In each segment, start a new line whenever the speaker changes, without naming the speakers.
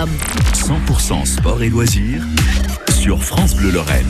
100% sport et loisirs sur France Bleu Lorraine.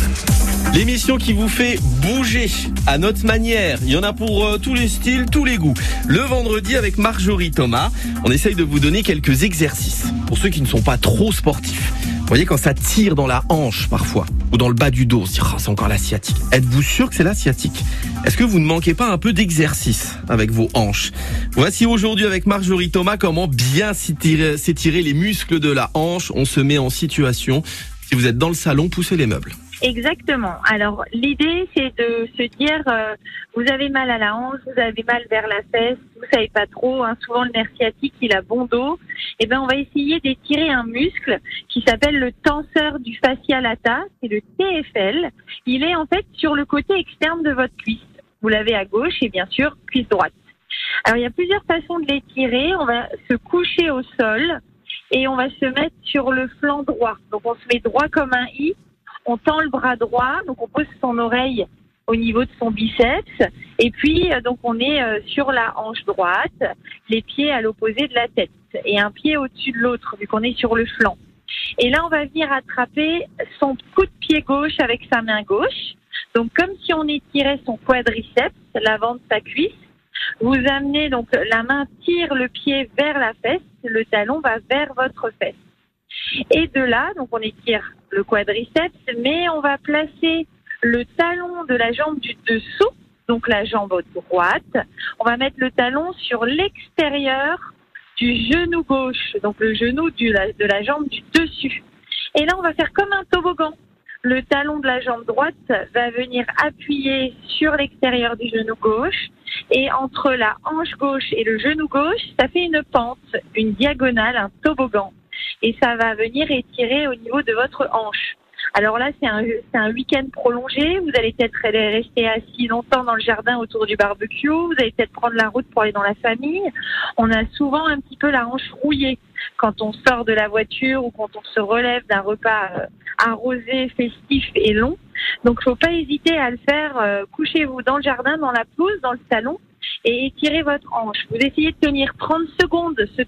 L'émission qui vous fait bouger à notre manière. Il y en a pour euh, tous les styles, tous les goûts. Le vendredi avec Marjorie Thomas, on essaye de vous donner quelques exercices pour ceux qui ne sont pas trop sportifs. Vous voyez quand ça tire dans la hanche parfois ou dans le bas du dos, oh, c'est encore la sciatique. Êtes-vous sûr que c'est la sciatique Est-ce que vous ne manquez pas un peu d'exercice avec vos hanches? Voici aujourd'hui avec Marjorie Thomas comment bien s'étirer s'étirer les muscles de la hanche. On se met en situation. Si vous êtes dans le salon, poussez les meubles.
Exactement. Alors l'idée c'est de se dire euh, vous avez mal à la hanche, vous avez mal vers la fesse, vous savez pas trop. Hein, souvent le nerf sciatique il a bon dos. Et ben on va essayer d'étirer un muscle qui s'appelle le tenseur du fascia lata, c'est le TFL. Il est en fait sur le côté externe de votre cuisse. Vous l'avez à gauche et bien sûr cuisse droite. Alors il y a plusieurs façons de l'étirer. On va se coucher au sol et on va se mettre sur le flanc droit. Donc on se met droit comme un i on tend le bras droit, donc on pose son oreille au niveau de son biceps, et puis euh, donc on est euh, sur la hanche droite, les pieds à l'opposé de la tête, et un pied au-dessus de l'autre, vu qu'on est sur le flanc. Et là, on va venir attraper son coup de pied gauche avec sa main gauche, donc comme si on étirait son quadriceps, l'avant de sa cuisse. Vous amenez donc la main tire le pied vers la fesse, le talon va vers votre fesse. Et de là, donc on étire le quadriceps, mais on va placer le talon de la jambe du dessous, donc la jambe droite. On va mettre le talon sur l'extérieur du genou gauche, donc le genou de la jambe du dessus. Et là, on va faire comme un toboggan. Le talon de la jambe droite va venir appuyer sur l'extérieur du genou gauche. Et entre la hanche gauche et le genou gauche, ça fait une pente, une diagonale, un toboggan et ça va venir étirer au niveau de votre hanche. Alors là, c'est un, week-end prolongé. Vous allez peut-être rester assis longtemps dans le jardin autour du barbecue. Vous allez peut-être prendre la route pour aller dans la famille. On a souvent un petit peu la hanche rouillée quand on sort de la voiture ou quand on se relève d'un repas euh, arrosé, festif et long. Donc, faut pas hésiter à le faire. Euh, couchez-vous dans le jardin, dans la pelouse, dans le salon et étirez votre hanche. Vous essayez de tenir 30 secondes ce